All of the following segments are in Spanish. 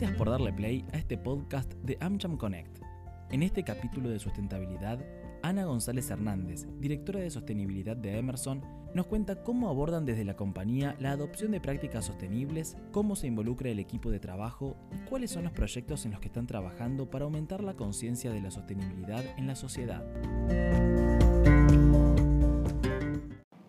Gracias por darle play a este podcast de AmCham Connect. En este capítulo de sustentabilidad, Ana González Hernández, directora de sostenibilidad de Emerson, nos cuenta cómo abordan desde la compañía la adopción de prácticas sostenibles, cómo se involucra el equipo de trabajo y cuáles son los proyectos en los que están trabajando para aumentar la conciencia de la sostenibilidad en la sociedad.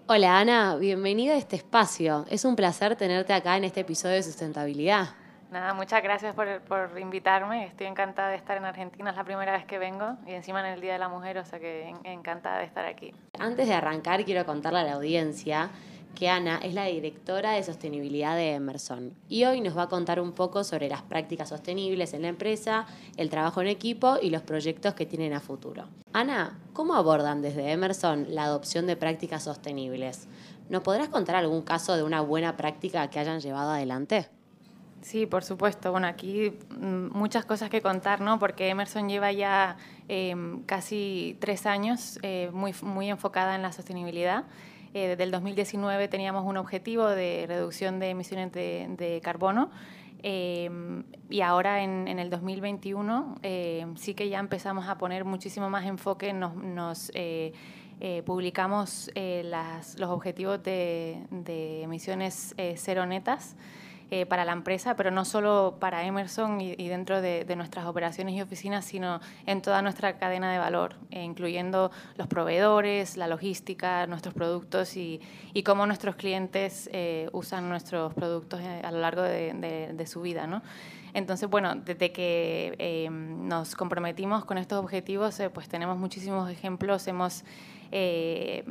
Hola Ana, bienvenida a este espacio. Es un placer tenerte acá en este episodio de sustentabilidad. Nada, muchas gracias por, por, invitarme. Estoy encantada de estar en Argentina. Es la primera vez que vengo y encima en el Día de la Mujer, o sea que encantada de estar aquí. Antes de arrancar, quiero contarle a la audiencia que Ana es la directora de sostenibilidad de Emerson y hoy nos va a contar un poco sobre las prácticas sostenibles en la empresa, el trabajo en equipo y los proyectos que tienen a futuro. Ana, ¿cómo abordan desde Emerson la adopción de prácticas sostenibles? ¿Nos podrás contar algún caso de una buena práctica que hayan llevado adelante? Sí, por supuesto. Bueno, aquí mm, muchas cosas que contar, ¿no? Porque Emerson lleva ya em, casi tres años eh, muy, muy enfocada en la sostenibilidad. Eh, desde el 2019 teníamos un objetivo de reducción de emisiones de, carbono em, y ahora en, el 2021 em, sí que ya empezamos a poner muchísimo más enfoque, nos, nos eh, eh, publicamos los objetivos de emisiones cero netas. Eh, para la empresa, pero no solo para Emerson y, dentro de, nuestras operaciones y oficinas, sino en toda nuestra cadena de valor, eh, incluyendo los proveedores, la logística, nuestros productos y, cómo nuestros clientes eh, usan nuestros productos a lo largo de, de su vida. ¿no? Entonces, bueno, desde que nos comprometimos con estos objetivos, pues tenemos muchísimos ejemplos, hemos eh,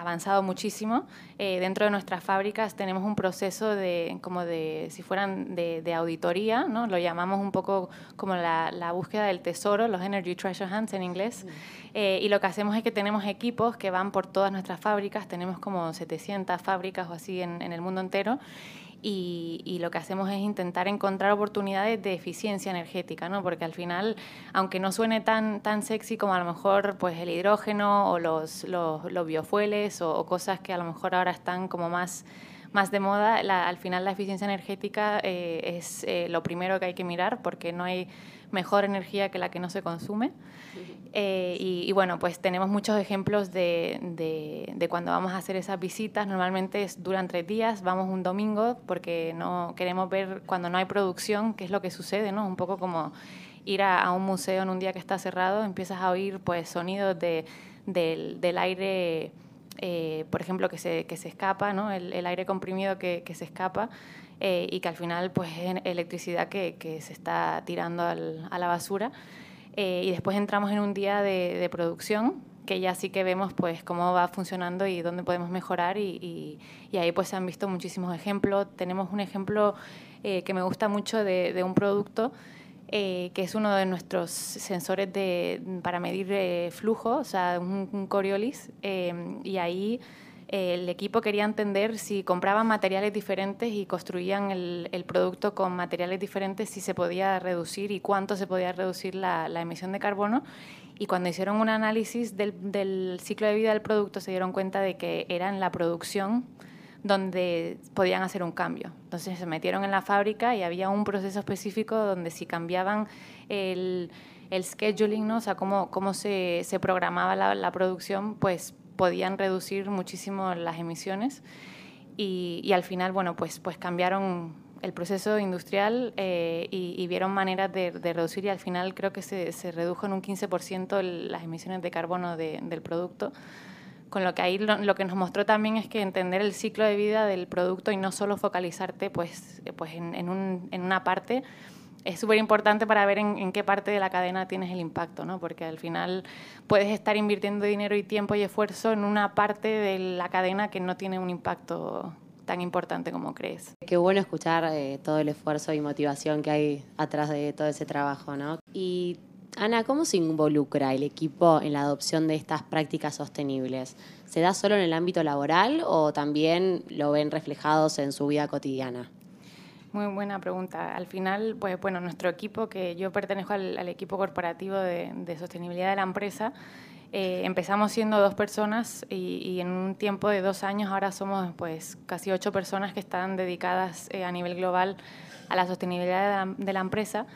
avanzado muchísimo. Eh, dentro de nuestras fábricas tenemos un proceso de, como de, si fueran de, auditoría, ¿no? Lo llamamos un poco como la, búsqueda del tesoro, los Energy Treasure Hunts en inglés. Eh, y lo que hacemos es que tenemos equipos que van por todas nuestras fábricas, tenemos como 700 fábricas o así en, en el mundo entero, y, lo que hacemos es intentar encontrar oportunidades de eficiencia energética, ¿no? Porque al final, aunque no suene tan, tan sexy como a lo mejor pues el hidrógeno o los, los, los biofueles o, cosas que a lo mejor ahora están como más más de moda, al final la eficiencia energética eh, es eh, lo primero que hay que mirar porque no hay mejor energía que la que no se consume. Eh, y, bueno, pues tenemos muchos ejemplos de, de, cuando vamos a hacer esas visitas. Normalmente es, duran tres días, vamos un domingo porque no queremos ver cuando no hay producción qué es lo que sucede, ¿no? Un poco como ir a, un museo en un día que está cerrado, empiezas a oír pues sonidos de, del, del aire. Eh, por ejemplo, que se, que se escapa, ¿no? el, el aire comprimido que, que se escapa, eh, y que al final pues es electricidad que, que se está tirando al, a la basura. Eh, y después entramos en un día de, de, producción que ya sí que vemos pues cómo va funcionando y dónde podemos mejorar y, y, ahí pues se han visto muchísimos ejemplos. Tenemos un ejemplo que me gusta mucho de, de un producto que es uno de nuestros sensores de, para medir flujo, o sea, un, un Coriolis, y ahí el equipo quería entender si compraban materiales diferentes y construían el, producto con materiales diferentes, si se podía reducir y cuánto se podía reducir la, emisión de carbono. Y cuando hicieron un análisis del, ciclo de vida del producto, se dieron cuenta de que era en la producción donde podían hacer un cambio. Entonces se metieron en la fábrica y había un proceso específico donde si cambiaban el, scheduling, ¿no? o sea, cómo, cómo se, programaba la, la, producción, pues podían reducir muchísimo las emisiones y, al final, bueno, pues, pues cambiaron el proceso industrial eh, y, vieron maneras de, reducir y al final creo que se, se redujo en un 15% las emisiones de carbono del producto. Con lo que ahí lo, que nos mostró también es que entender el ciclo de vida del producto y no solo focalizarte pues, pues en, en, un, en una parte, es súper importante para ver en, qué parte de la cadena tienes el impacto, ¿no? porque al final puedes estar invirtiendo dinero y tiempo y esfuerzo en una parte de la cadena que no tiene un impacto tan importante como crees. Qué bueno escuchar eh, todo el esfuerzo y motivación que hay atrás de todo ese trabajo. ¿no? Y Ana, ¿cómo se involucra el equipo en la adopción de estas prácticas sostenibles? ¿Se da solo en el ámbito laboral o también lo ven reflejados en su vida cotidiana? Muy buena pregunta. Al final, pues bueno, nuestro equipo, que yo pertenezco al, equipo corporativo de, sostenibilidad de la empresa, Eh, empezamos siendo dos personas y, en un tiempo de dos años ahora somos pues casi ocho personas que están dedicadas eh, a nivel global a la sostenibilidad de la, empresa.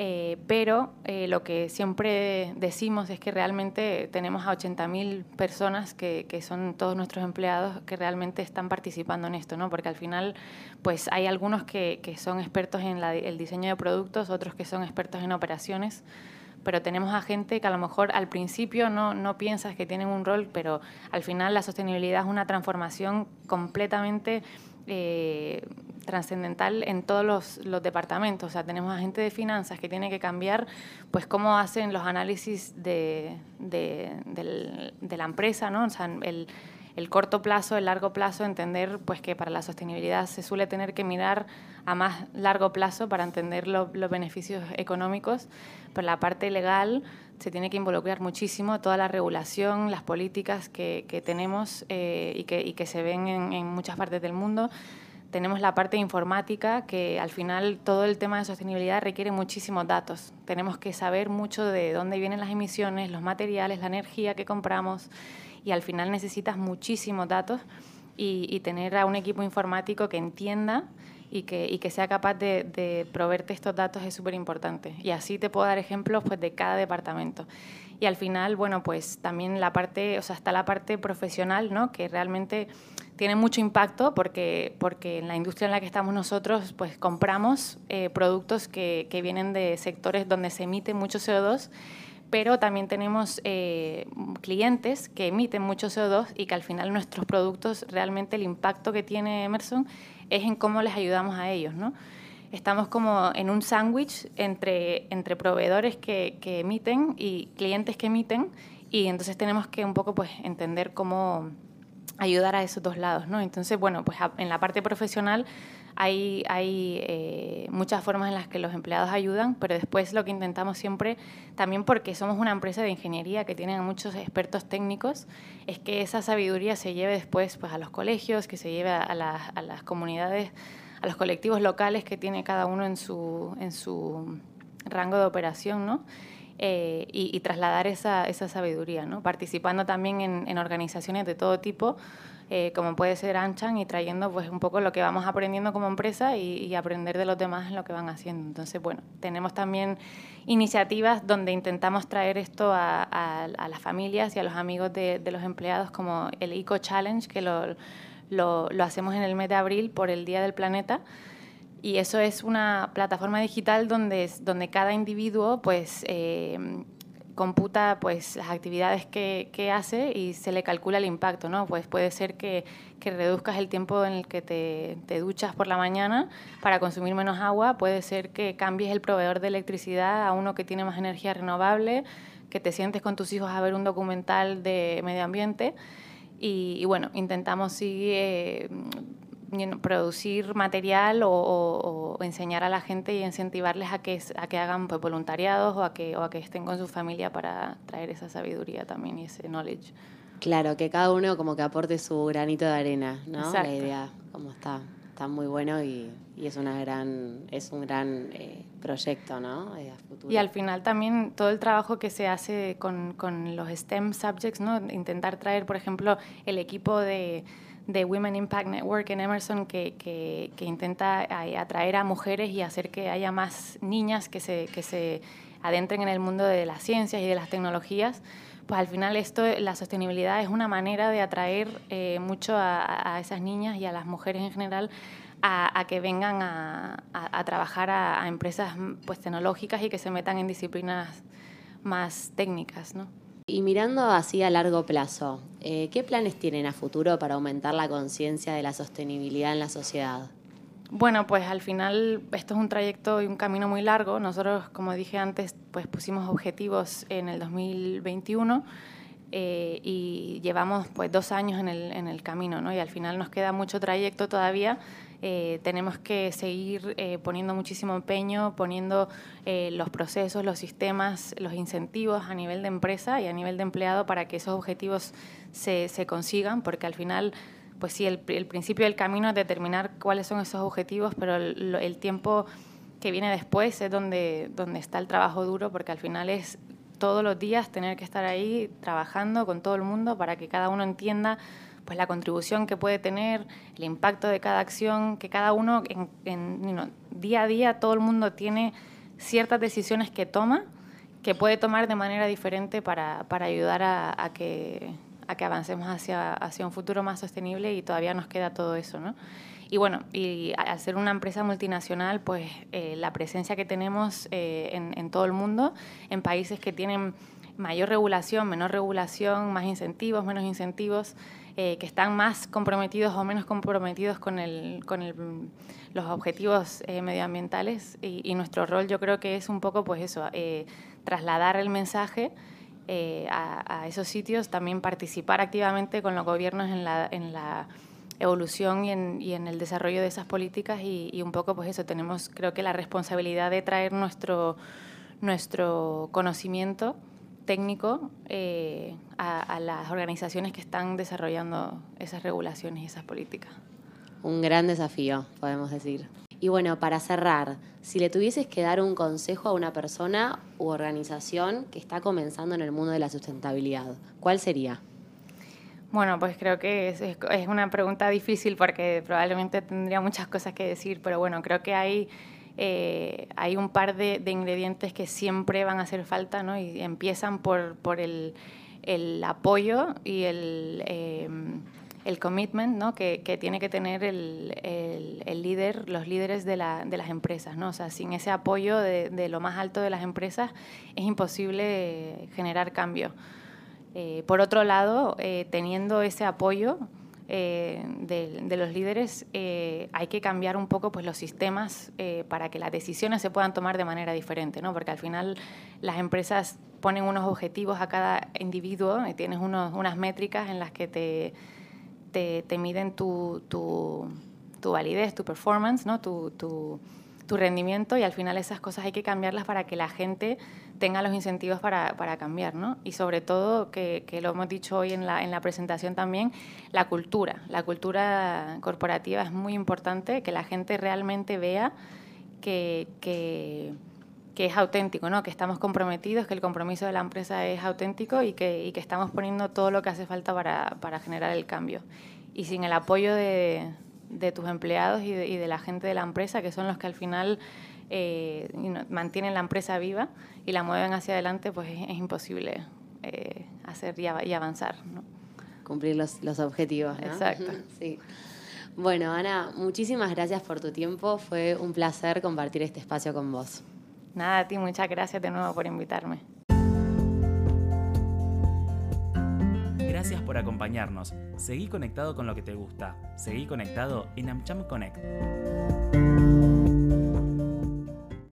Eh, pero lo que siempre decimos es que realmente tenemos a 80.000 personas que, son todos nuestros empleados que realmente están participando en esto, ¿no? porque al final pues hay algunos que, que son expertos en el diseño de productos, otros que son expertos en operaciones pero tenemos a gente que a lo mejor al principio no, no piensas que tienen un rol, pero al final la sostenibilidad es una transformación completamente eh, trascendental en todos los, departamentos. O sea, tenemos a gente de finanzas que tiene que cambiar pues cómo hacen los análisis de, de, de la empresa, ¿no? El corto plazo, el largo plazo, entender pues que para la sostenibilidad se suele tener que mirar a más largo plazo para entender los beneficios económicos, pero la parte legal se tiene que involucrar muchísimo toda la regulación, las políticas que, tenemos eh, y, que, y, que, se ven en, en muchas partes del mundo tenemos la parte informática, que al final todo el tema de sostenibilidad requiere muchísimos datos. Tenemos que saber mucho de dónde vienen las emisiones, los materiales, la energía que compramos, y al final necesitas muchísimos datos y, tener a un equipo informático que entienda y que, y que sea capaz de, de, proveerte estos datos es súper importante. Y así te puedo dar ejemplos pues, de cada departamento. Y al final, bueno, pues también la parte, o sea, está la parte profesional, ¿no? Que realmente tiene mucho impacto porque, porque en la industria en la que estamos nosotros, pues compramos eh, productos que, que vienen de sectores donde se emite mucho CO2 pero también tenemos eh, clientes que emiten mucho CO2 y que al final nuestros productos, realmente el impacto que tiene Emerson es en cómo les ayudamos a ellos, ¿no? Estamos como en un sándwich entre, entre proveedores que, que, emiten y clientes que emiten y entonces tenemos que un poco pues entender cómo ayudar a esos dos lados, ¿no? Entonces, bueno, pues en la parte profesional hay, hay eh, muchas formas en las que los empleados ayudan, pero después lo que intentamos siempre, también porque somos una empresa de ingeniería que tiene muchos expertos técnicos, es que esa sabiduría se lleve después pues, a los colegios, que se lleve a, a las comunidades, a los colectivos locales que tiene cada uno en su, en su rango de operación, ¿no? Eh, y, trasladar esa, esa sabiduría, ¿no? participando también en, organizaciones de todo tipo eh, como puede ser Anchan, y trayendo pues un poco lo que vamos aprendiendo como empresa y, aprender de los demás en lo que van haciendo. Entonces, bueno, tenemos también iniciativas donde intentamos traer esto a, las familias y a los amigos de, los empleados, como el Eco Challenge, que lo, lo, hacemos en el mes de abril por el Día del Planeta. Y eso es una plataforma digital donde, donde cada individuo pues, eh, computa pues las actividades que, que, hace y se le calcula el impacto, ¿no? Pues puede ser que, que reduzcas el tiempo en el que te, te, duchas por la mañana para consumir menos agua, puede ser que cambies el proveedor de electricidad a uno que tiene más energía renovable, que te sientes con tus hijos a ver un documental de medio ambiente y, bueno, intentamos seguir eh, producir material o, enseñar a la gente y incentivarles a que, a que hagan pues, voluntariados o a, que, o a que estén con su familia para traer esa sabiduría también y ese knowledge. Claro, que cada uno como que aporte su granito de arena, ¿no? La idea, como está, está muy bueno y, y es una gran, es un gran eh, proyecto, ¿no? Y al final también todo el trabajo que se hace con, con los STEM subjects, ¿no? Intentar traer, por ejemplo, el equipo de de Women Impact Network en Emerson que, que, intenta atraer a mujeres y hacer que haya más niñas que se, que se adentren en el mundo de las ciencias y de las tecnologías, pues al final esto, la sostenibilidad es una manera de atraer eh, mucho a, esas niñas y a las mujeres en general a, que vengan a, a trabajar a, empresas pues, tecnológicas y que se metan en disciplinas más técnicas, ¿no? Y mirando así a largo plazo, eh, ¿qué planes tienen a futuro para aumentar la conciencia de la sostenibilidad en la sociedad? Bueno, pues al final esto es un trayecto y un camino muy largo. Nosotros, como dije antes, pues pusimos objetivos en el 2021 eh, y llevamos pues dos años en el, en el camino, ¿no? Y al final nos queda mucho trayecto todavía eh, tenemos que seguir eh, poniendo muchísimo empeño, poniendo los procesos, los sistemas, los incentivos a nivel de empresa y a nivel de empleado para que esos objetivos se, se consigan, porque al final, pues sí, el, el, principio del camino es determinar cuáles son esos objetivos, pero el, tiempo que viene después es donde, donde está el trabajo duro, porque al final es todos los días tener que estar ahí trabajando con todo el mundo para que cada uno entienda pues la contribución que puede tener, el impacto de cada acción, que cada uno en, día a día todo el mundo tiene ciertas decisiones que toma, que puede tomar de manera diferente para, para ayudar a, que, a que avancemos hacia, hacia un futuro más sostenible y todavía nos queda todo eso, ¿no? Y bueno, y al ser una empresa multinacional, pues eh, la presencia que tenemos eh, en, todo el mundo, en países que tienen mayor regulación, menor regulación, más incentivos, menos incentivos, eh, que están más comprometidos o menos comprometidos con, el, con el, los objetivos medioambientales. Y, nuestro rol yo creo que es un poco pues eso, trasladar el mensaje. A, a, esos sitios, también participar activamente con los gobiernos en la, en la evolución y en, el desarrollo de esas políticas y, un poco pues eso, tenemos creo que la responsabilidad de traer nuestro, nuestro conocimiento técnico eh, a, las organizaciones que están desarrollando esas regulaciones y esas políticas. Un gran desafío, podemos decir. Y bueno, para cerrar, si le tuvieses que dar un consejo a una persona u organización que está comenzando en el mundo de la sustentabilidad, ¿cuál sería? Bueno, pues creo que es, una pregunta difícil porque probablemente tendría muchas cosas que decir, pero bueno, creo que hay, eh, hay un par de, de, ingredientes que siempre van a hacer falta, ¿no? Y empiezan por, por el, el apoyo y el, eh, el commitment, ¿no? Que, que, tiene que tener el, el, el, líder, los líderes de, la, de las empresas, ¿no? O sea, sin ese apoyo de, de lo más alto de las empresas es imposible generar cambio. Eh, por otro lado, eh, teniendo ese apoyo eh, de, de, los líderes, eh, hay que cambiar un poco pues, los sistemas eh, para que las decisiones se puedan tomar de manera diferente, ¿no? porque al final las empresas ponen unos objetivos a cada individuo y tienes unos, unas métricas en las que te, te, te miden tu, tu, tu, validez, tu performance, ¿no? tu, tu, tu rendimiento y al final esas cosas hay que cambiarlas para que la gente tenga los incentivos para, para cambiar, ¿no? Y sobre todo, que, que, lo hemos dicho hoy en la, en la presentación también, la cultura. La cultura corporativa es muy importante, que la gente realmente vea que, que, que es auténtico, ¿no? que estamos comprometidos, que el compromiso de la empresa es auténtico y que, y que estamos poniendo todo lo que hace falta para, para generar el cambio. Y sin el apoyo de, de tus empleados y de, y de la gente de la empresa, que son los que al final eh, mantienen la empresa viva y la mueven hacia adelante, pues es, es imposible eh, hacer y, y avanzar. ¿no? Cumplir los, los objetivos. ¿no? Exacto. Sí. Bueno, Ana, muchísimas gracias por tu tiempo. Fue un placer compartir este espacio con vos. Nada, a ti, muchas gracias de nuevo por invitarme. Gracias por acompañarnos. Seguí conectado con lo que te gusta. Seguí conectado en AmCham Connect.